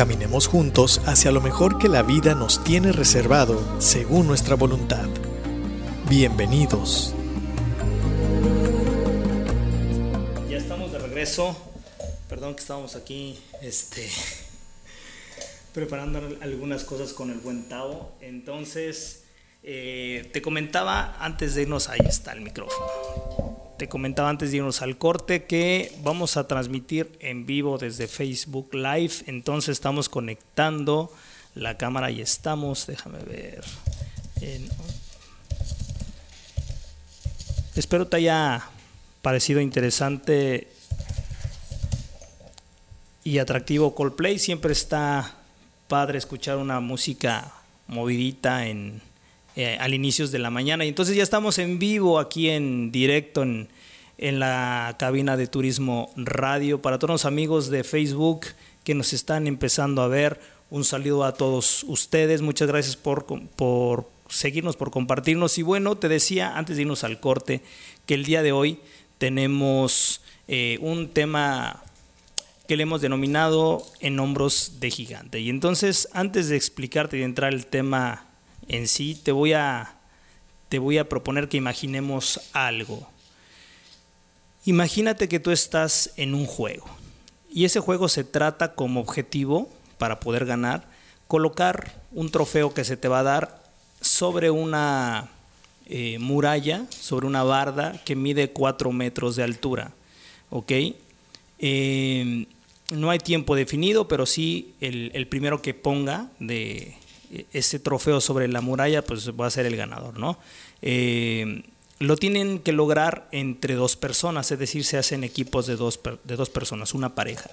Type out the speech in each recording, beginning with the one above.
Caminemos juntos hacia lo mejor que la vida nos tiene reservado según nuestra voluntad. Bienvenidos. Ya estamos de regreso. Perdón que estábamos aquí este, preparando algunas cosas con el buen Tao. Entonces, eh, te comentaba antes de irnos, ahí está el micrófono. Te comentaba antes de irnos al corte que vamos a transmitir en vivo desde Facebook Live. Entonces estamos conectando la cámara y estamos, déjame ver. espero te haya parecido interesante y atractivo Coldplay. Siempre está padre escuchar una música movidita en, eh, al inicios de la mañana. Y entonces ya estamos en vivo aquí en directo en, en la cabina de Turismo Radio. Para todos los amigos de Facebook que nos están empezando a ver, un saludo a todos ustedes. Muchas gracias por, por seguirnos, por compartirnos. Y bueno, te decía antes de irnos al corte que el día de hoy tenemos eh, un tema que le hemos denominado en hombros de gigante. Y entonces, antes de explicarte y de entrar el tema en sí, te voy a, te voy a proponer que imaginemos algo. Imagínate que tú estás en un juego y ese juego se trata como objetivo, para poder ganar, colocar un trofeo que se te va a dar sobre una eh, muralla, sobre una barda que mide 4 metros de altura. ¿Ok? Eh, no hay tiempo definido, pero sí el, primero que ponga de ese trofeo sobre la muralla, pues va a ser el ganador, ¿no? Eh, lo tienen que lograr entre dos personas, es decir, se hacen equipos de dos, de dos personas, una pareja.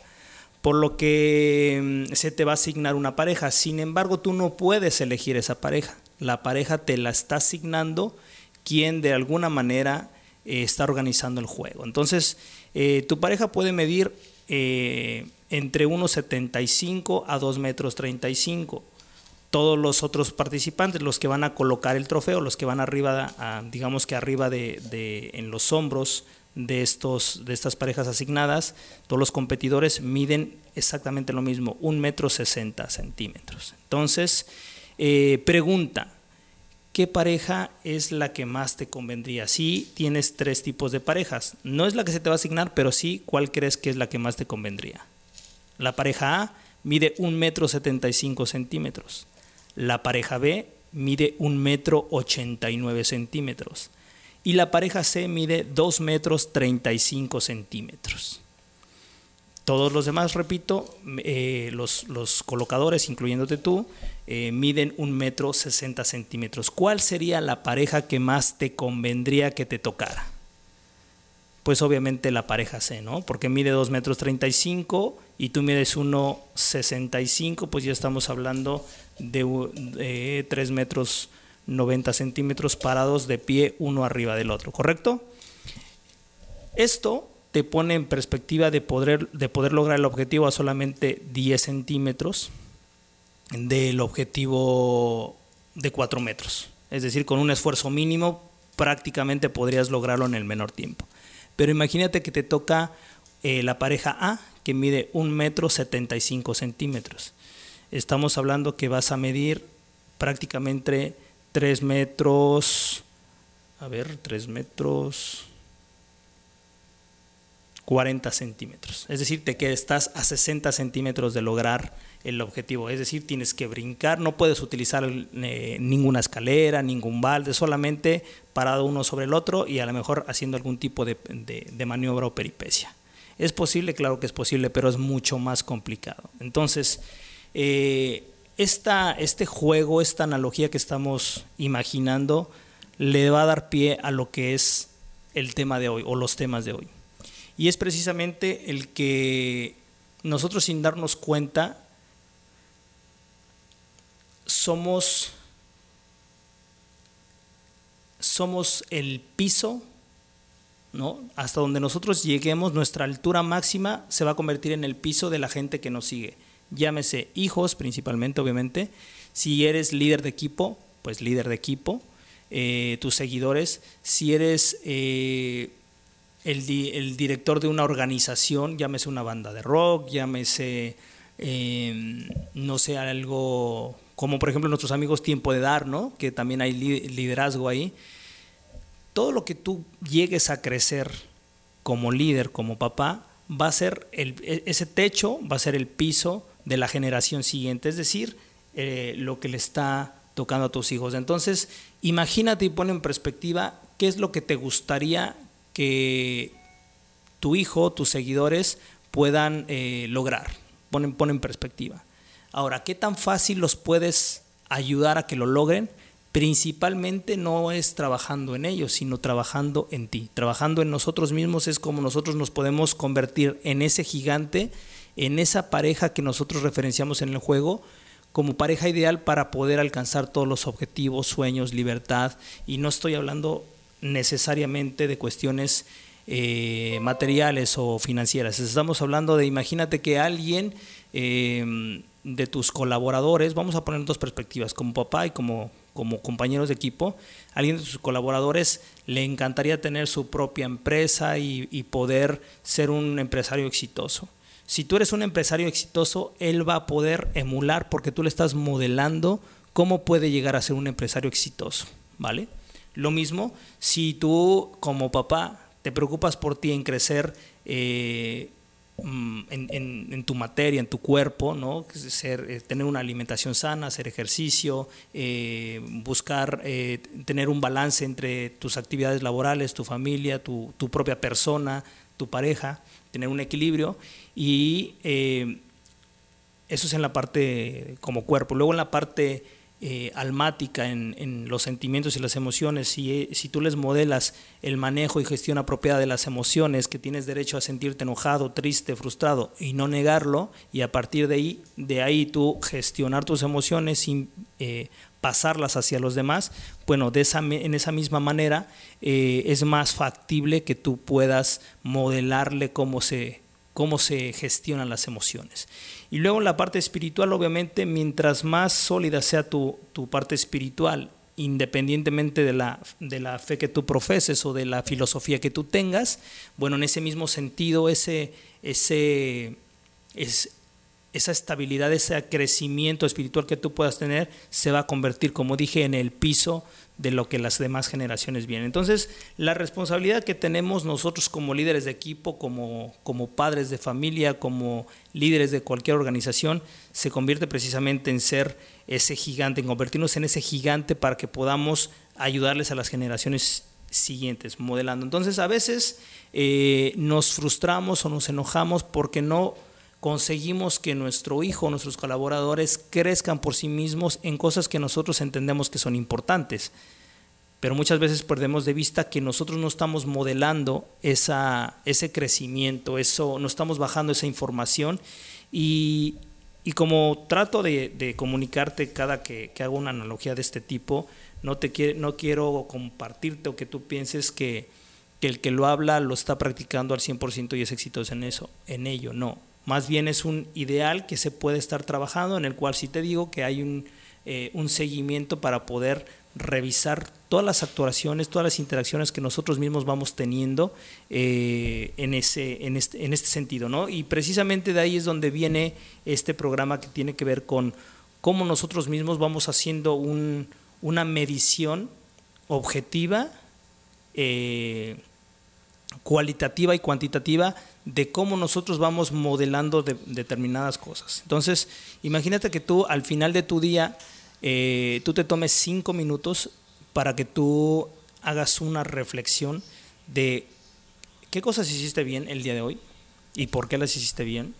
Por lo que mm, se te va a asignar una pareja. Sin embargo, tú no puedes elegir esa pareja. La pareja te la está asignando quien de alguna manera eh, está organizando el juego. Entonces, eh, tu pareja puede medir eh, entre 1,75 a 2 metros 35. Todos los otros participantes, los que van a colocar el trofeo, los que van arriba, digamos que arriba de, en los hombros de, estos, de estas parejas asignadas, todos los competidores miden exactamente lo mismo, 1 metro 60 centímetros. Entonces, eh, pregunta, ¿qué pareja es la que más te convendría? Si tienes tres tipos de parejas, no es la que se te va a asignar, pero sí, ¿cuál crees que es la que más te convendría? La pareja A mide 1 metro 75 centímetros. La pareja B mide 1 metro 89 centímetros. Y la pareja C mide 2 metros 35 centímetros. Todos los demás, repito, eh, los, los, colocadores, incluyéndote tú, eh, miden un metro 60 centímetros. ¿Cuál sería la pareja que más te convendría que te tocara? Pues obviamente la pareja C, ¿no? Porque mide 2 metros 35 y tú mides 1,65, pues ya estamos hablando de, de 3 metros 90 centímetros parados de pie uno arriba del otro, ¿correcto? Esto te pone en perspectiva de poder, de poder lograr el objetivo a solamente 10 centímetros del objetivo de 4 metros. Es decir, con un esfuerzo mínimo prácticamente podrías lograrlo en el menor tiempo. Pero imagínate que te toca eh, la pareja A, que mide 1 metro 75 centímetros. Estamos hablando que vas a medir prácticamente 3 metros, a ver, 3 metros, 40 centímetros. Es decir, te que estás a 60 centímetros de lograr el objetivo. Es decir, tienes que brincar, no puedes utilizar eh, ninguna escalera, ningún balde, solamente parado uno sobre el otro y a lo mejor haciendo algún tipo de, maniobra o peripecia. Es posible, claro que es posible, pero es mucho más complicado. Entonces, eh, este juego, esta analogía que estamos imaginando, le va a dar pie a lo que es el tema de hoy o los temas de hoy. Y es precisamente el que nosotros sin darnos cuenta somos, somos el piso, ¿no? Hasta donde nosotros lleguemos, nuestra altura máxima se va a convertir en el piso de la gente que nos sigue. Llámese hijos principalmente, obviamente. Si eres líder de equipo, pues líder de equipo. Eh, tus seguidores. Si eres eh, el, director de una organización, llámese una banda de rock, llámese, em, no sé, algo como por ejemplo nuestros amigos Tiempo de Dar, ¿no? Que también hay liderazgo ahí. Todo lo que tú llegues a crecer como líder, como papá, va a ser el, e, ese techo, va a ser el piso de la generación siguiente, es decir, eh, lo que le está tocando a tus hijos. Entonces, imagínate y pon en perspectiva qué es lo que te gustaría que tu hijo, tus seguidores puedan eh, lograr. Ponen, en perspectiva. Ahora, ¿qué tan fácil los puedes ayudar a que lo logren? Principalmente no es trabajando en ellos, sino trabajando en ti. Trabajando en nosotros mismos es como nosotros nos podemos convertir en ese gigante, en esa pareja que nosotros referenciamos en el juego, como pareja ideal para poder alcanzar todos los objetivos, sueños, libertad. Y no estoy hablando necesariamente de cuestiones eh, materiales o financieras. Estamos hablando de, imagínate que alguien em, de tus colaboradores, vamos a poner dos perspectivas, como papá y como, como compañeros de equipo, alguien de tus colaboradores le encantaría tener su propia empresa y, y poder ser un empresario exitoso. Si tú eres un empresario exitoso, él va a poder emular porque tú le estás modelando cómo puede llegar a ser un empresario exitoso, ¿vale? Lo mismo, si tú como papá te preocupas por ti en crecer eh, mm, en, tu materia, en tu cuerpo, ¿no? Ser, eh, tener una alimentación sana, hacer ejercicio, eh, buscar tener un balance entre tus actividades laborales, tu familia, tu, tu, propia persona, tu pareja, tener un equilibrio y eso es en la parte como cuerpo. Luego en la parte eh, almática en, los sentimientos y las emociones, si, eh, si tú les modelas el manejo y gestión apropiada de las emociones, que tienes derecho a sentirte enojado, triste, frustrado y no negarlo, y a partir de ahí, de ahí tú gestionar tus emociones sin eh, pasarlas hacia los demás, bueno, de esa, en esa misma manera es más factible que tú puedas modelarle cómo se, cómo se gestionan las emociones. Y luego la parte espiritual, obviamente, mientras más sólida sea tu, parte espiritual, independientemente de la, de la fe que tú profeses o de la filosofía que tú tengas, bueno, en ese mismo sentido, ese, ese, es, esa estabilidad, ese crecimiento espiritual que tú puedas tener, se va a convertir, como dije, en el piso de lo que las demás generaciones vienen. Entonces, la responsabilidad que tenemos nosotros como líderes de equipo, como, como padres de familia, como líderes de cualquier organización, se convierte precisamente en ser ese gigante, en convertirnos en ese gigante para que podamos ayudarles a las generaciones siguientes, modelando. Entonces, a veces eh, nos frustramos o nos enojamos porque no conseguimos que nuestro hijo, nuestros colaboradores crezcan por sí mismos en cosas que nosotros entendemos que son importantes. Pero muchas veces perdemos de vista que nosotros no estamos modelando esa, ese crecimiento, eso, no estamos bajando esa información y, como trato de, comunicarte cada que, que, hago una analogía de este tipo, no, te no quiero compartirte o que tú pienses que, que el que lo habla lo está practicando al 100% y es exitoso en eso, en ello, no más bien es un ideal que se puede estar trabajando, en el cual sí te digo que hay un, eh, un seguimiento para poder revisar todas las actuaciones, todas las interacciones que nosotros mismos vamos teniendo eh, en, ese, en, este, en este sentido. ¿no? Y precisamente de ahí es donde viene este programa que tiene que ver con cómo nosotros mismos vamos haciendo un, una medición objetiva, eh, cualitativa y cuantitativa de cómo nosotros vamos modelando determinadas cosas. Entonces, imagínate que tú al final de tu día, eh, tú te tomes cinco minutos para que tú hagas una reflexión de qué cosas hiciste bien el día de hoy y por qué las hiciste bien,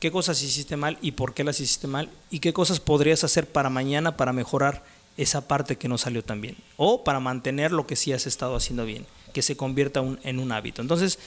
qué cosas hiciste mal y por qué las hiciste mal, y qué cosas podrías hacer para mañana para mejorar esa parte que no salió tan bien, o para mantener lo que sí has estado haciendo bien que se convierta en un hábito. Entonces,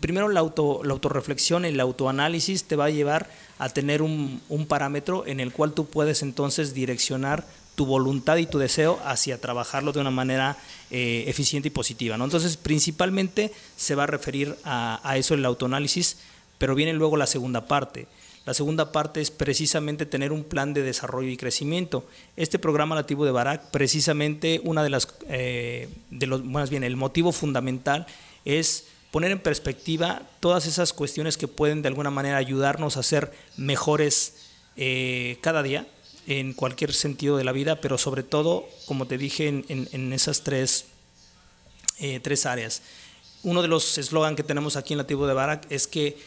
primero la, auto, la autorreflexión, el autoanálisis te va a llevar a tener un, parámetro en el cual tú puedes entonces direccionar tu voluntad y tu deseo hacia trabajarlo de una manera eh, eficiente y positiva. ¿no? Entonces, principalmente se va a referir a, a eso el autoanálisis, pero viene luego la segunda parte. La segunda parte es precisamente tener un plan de desarrollo y crecimiento. Este programa nativo de Barak, precisamente una de las, eh, de los, más bien, el motivo fundamental es poner en perspectiva todas esas cuestiones que pueden de alguna manera ayudarnos a ser mejores eh, cada día en cualquier sentido de la vida, pero sobre todo, como te dije, en, esas tres, eh, tres áreas. Uno de los eslogans que tenemos aquí en Nativo de Barak es que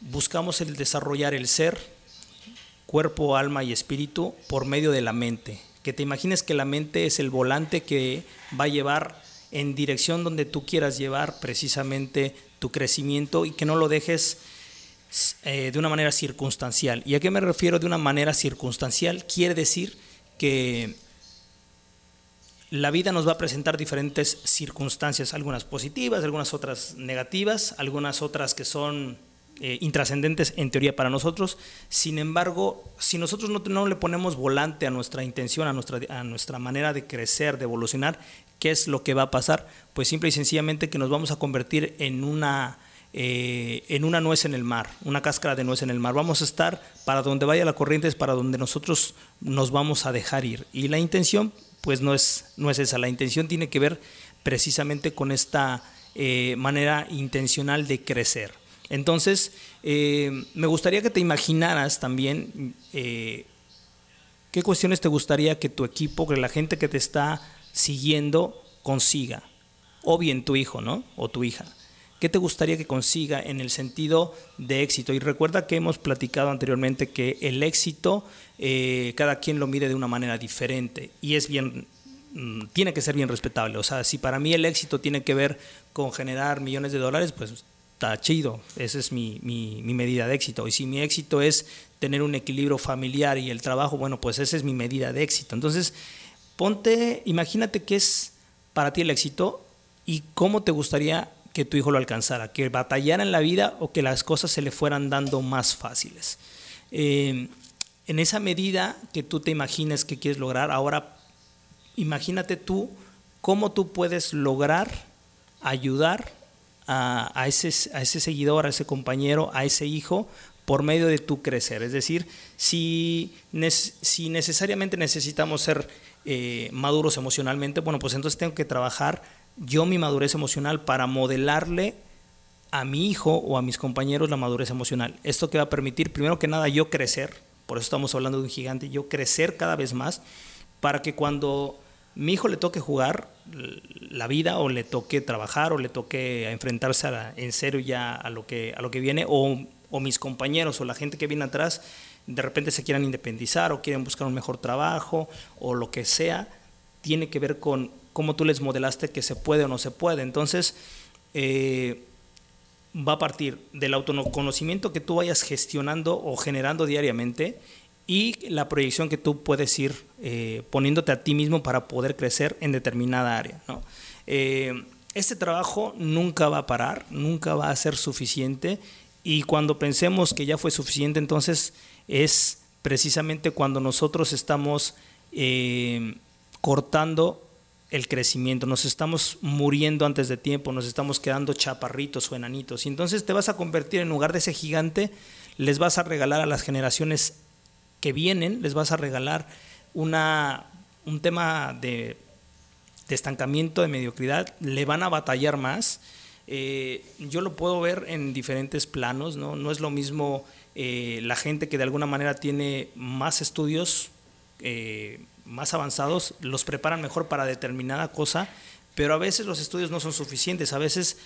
buscamos el desarrollar el ser, cuerpo, alma y espíritu por medio de la mente. Que te imagines que la mente es el volante que va a llevar en dirección donde tú quieras llevar precisamente tu crecimiento y que no lo dejes eh, de una manera circunstancial. ¿Y a qué me refiero de una manera circunstancial? Quiere decir que la vida nos va a presentar diferentes circunstancias, algunas positivas, algunas otras negativas, algunas otras que son eh, intrascendentes en teoría para nosotros. Sin embargo, si nosotros no, le ponemos volante a nuestra intención, a nuestra, a nuestra manera de crecer, de evolucionar, ¿qué es lo que va a pasar? Pues simple y sencillamente que nos vamos a convertir en una, eh, en una nuez en el mar, una cáscara de nuez en el mar. Vamos a estar para donde vaya la corriente, es para donde nosotros nos vamos a dejar ir. Y la intención, pues no es, no es esa. La intención tiene que ver precisamente con esta eh, manera intencional de crecer. Entonces, eh, me gustaría que te imaginaras también eh, qué cuestiones te gustaría que tu equipo, que la gente que te está siguiendo consiga, o bien tu hijo, ¿no? O tu hija. ¿Qué te gustaría que consiga en el sentido de éxito? Y recuerda que hemos platicado anteriormente que el éxito eh, cada quien lo mide de una manera diferente y es bien mm, tiene que ser bien respetable. O sea, si para mí el éxito tiene que ver con generar millones de dólares, pues está chido, esa es mi, mi, medida de éxito. Y si mi éxito es tener un equilibrio familiar y el trabajo, bueno, pues esa es mi medida de éxito. Entonces, ponte, imagínate qué es para ti el éxito y cómo te gustaría que tu hijo lo alcanzara, que batallara en la vida o que las cosas se le fueran dando más fáciles. Eh, en esa medida que tú te imagines que quieres lograr, ahora imagínate tú cómo tú puedes lograr ayudar a, ese, seguidor, a ese compañero, a ese hijo, por medio de tu crecer. Es decir, si, si necesariamente necesitamos ser eh, maduros emocionalmente, bueno, pues entonces tengo que trabajar yo mi madurez emocional para modelarle a mi hijo o a mis compañeros la madurez emocional. Esto que va a permitir, primero que nada, yo crecer, por eso estamos hablando de un gigante, yo crecer cada vez más, para que cuando mi hijo le toque jugar la vida o le toque trabajar o le toque enfrentarse en serio ya a lo que, a lo que viene o, mis compañeros o la gente que viene atrás de repente se quieran independizar o quieren buscar un mejor trabajo o lo que sea, tiene que ver con cómo tú les modelaste que se puede o no se puede. Entonces, eh, va a partir del autoconocimiento que tú vayas gestionando o generando diariamente y la proyección que tú puedes ir eh, poniéndote a ti mismo para poder crecer en determinada área. Eh, este trabajo nunca va a parar, nunca va a ser suficiente y cuando pensemos que ya fue suficiente, entonces es precisamente cuando nosotros estamos eh, cortando el crecimiento, nos estamos muriendo antes de tiempo, nos estamos quedando chaparritos o enanitos. Y entonces te vas a convertir en lugar de ese gigante, les vas a regalar a las generaciones que vienen, les vas a regalar una, un tema de, estancamiento, de mediocridad, le van a batallar más. Eh, yo lo puedo ver en diferentes planos, no, no es lo mismo eh, la gente que de alguna manera tiene más estudios eh, más avanzados, los preparan mejor para determinada cosa pero a veces los estudios no son suficientes, a veces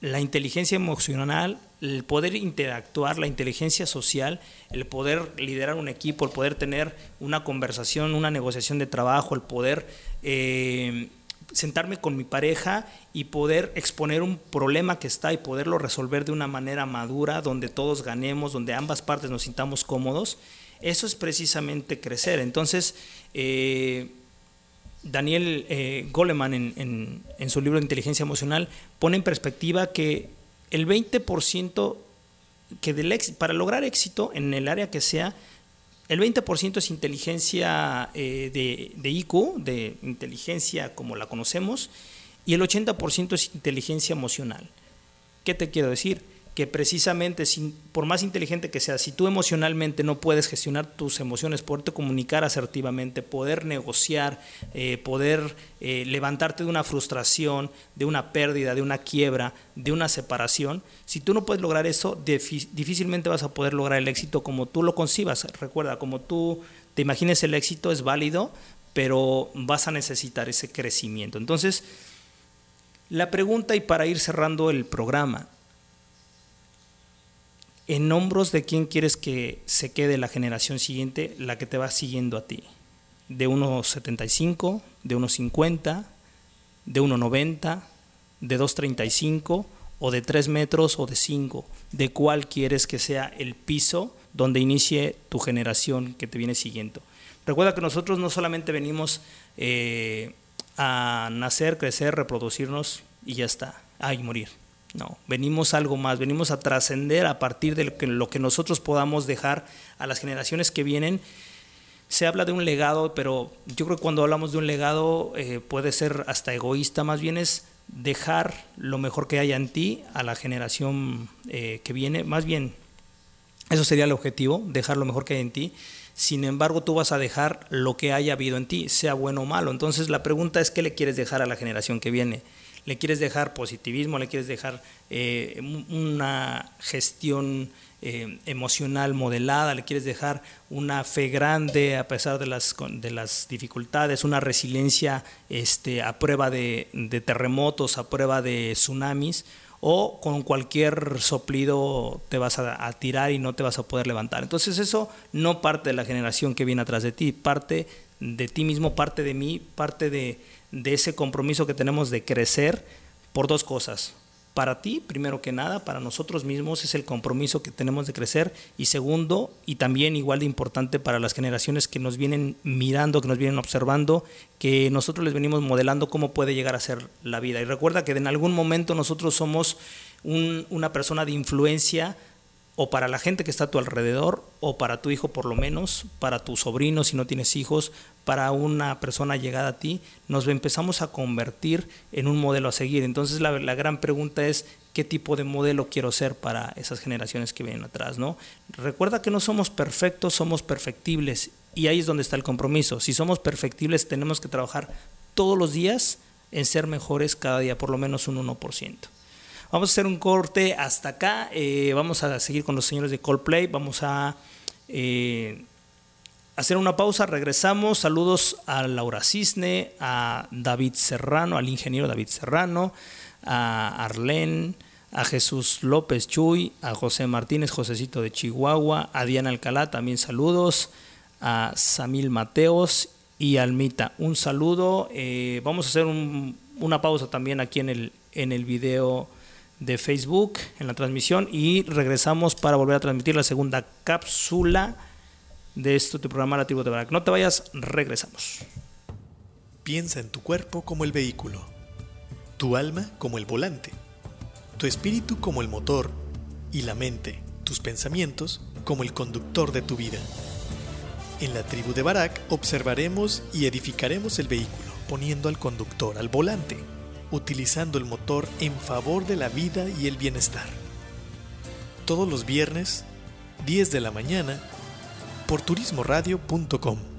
la inteligencia emocional, el poder interactuar, la inteligencia social, el poder liderar un equipo, el poder tener una conversación, una negociación de trabajo, el poder eh, sentarme con mi pareja y poder exponer un problema que está y poderlo resolver de una manera madura, donde todos ganemos, donde ambas partes nos sintamos cómodos, eso es precisamente crecer. Entonces, eh, Daniel eh, Goleman en, su libro Inteligencia Emocional pone en perspectiva que el 20% que del para lograr éxito en el área que sea, el 20% es inteligencia eh, de, de IQ, de inteligencia como la conocemos, y el 80% es inteligencia emocional. ¿Qué te quiero decir? Que precisamente, por más inteligente que seas, si tú emocionalmente no puedes gestionar tus emociones, poderte comunicar asertivamente, poder negociar, eh, poder eh, levantarte de una frustración, de una pérdida, de una quiebra, de una separación, si tú no puedes lograr eso, difícilmente vas a poder lograr el éxito como tú lo concibas. Recuerda, como tú te imagines el éxito es válido, pero vas a necesitar ese crecimiento. Entonces, la pregunta y para ir cerrando el programa, en hombros de quién quieres que se quede la generación siguiente, la que te va siguiendo a ti. De 1,75, de 1,50, de 1,90, de 2,35 o de 3 metros o de 5. ¿De cuál quieres que sea el piso donde inicie tu generación que te viene siguiendo? Recuerda que nosotros no solamente venimos eh, a nacer, crecer, reproducirnos y ya está, morir no, venimos algo más, venimos a trascender a partir de lo que, nosotros podamos dejar a las generaciones que vienen. Se habla de un legado, pero yo creo que cuando hablamos de un legado eh, puede ser hasta egoísta, más bien es dejar lo mejor que haya en ti a la generación eh, que viene, más bien eso sería el objetivo, dejar lo mejor que hay en ti. Sin embargo, tú vas a dejar lo que haya habido en ti, sea bueno o malo. Entonces la pregunta es, ¿qué le quieres dejar a la generación que viene? Le quieres dejar positivismo, le quieres dejar eh, una gestión eh, emocional modelada, le quieres dejar una fe grande a pesar de las, de las dificultades, una resiliencia este, a prueba de, terremotos, a prueba de tsunamis, o con cualquier soplido te vas a, a, tirar y no te vas a poder levantar. Entonces eso no parte de la generación que viene atrás de ti, parte de ti mismo, parte de mí, parte de, de ese compromiso que tenemos de crecer por dos cosas. Para ti, primero que nada, para nosotros mismos es el compromiso que tenemos de crecer y segundo, y también igual de importante para las generaciones que nos vienen mirando, que nos vienen observando, que nosotros les venimos modelando cómo puede llegar a ser la vida. Y recuerda que en algún momento nosotros somos una persona de influencia o para la gente que está a tu alrededor, o para tu hijo por lo menos, para tu sobrino si no tienes hijos, para una persona llegada a ti, nos empezamos a convertir en un modelo a seguir. Entonces la, gran pregunta es, ¿qué tipo de modelo quiero ser para esas generaciones que vienen atrás? ¿no? Recuerda que no somos perfectos, somos perfectibles, y ahí es donde está el compromiso. Si somos perfectibles, tenemos que trabajar todos los días en ser mejores cada día, por lo menos un 1%. Vamos a hacer un corte hasta acá. Eh, vamos a seguir con los señores de Coldplay. Vamos a eh, hacer una pausa. Regresamos. Saludos a Laura Cisne, a David Serrano, al ingeniero David Serrano, a Arlene a Jesús López Chuy, a José Martínez, Josecito de Chihuahua, a Diana Alcalá, también saludos, a Samil Mateos y Almita. Un saludo. Eh, vamos a hacer una pausa también aquí en el, en el video de Facebook en la transmisión y regresamos para volver a transmitir la segunda cápsula de este tu programa La Tribu de Barak. No te vayas, regresamos. Piensa en tu cuerpo como el vehículo, tu alma como el volante, tu espíritu como el motor y la mente, tus pensamientos como el conductor de tu vida. En la tribu de Barak observaremos y edificaremos el vehículo, poniendo al conductor al volante utilizando el motor en favor de la vida y el bienestar. Todos los viernes, 10 de la mañana, por turismoradio.com.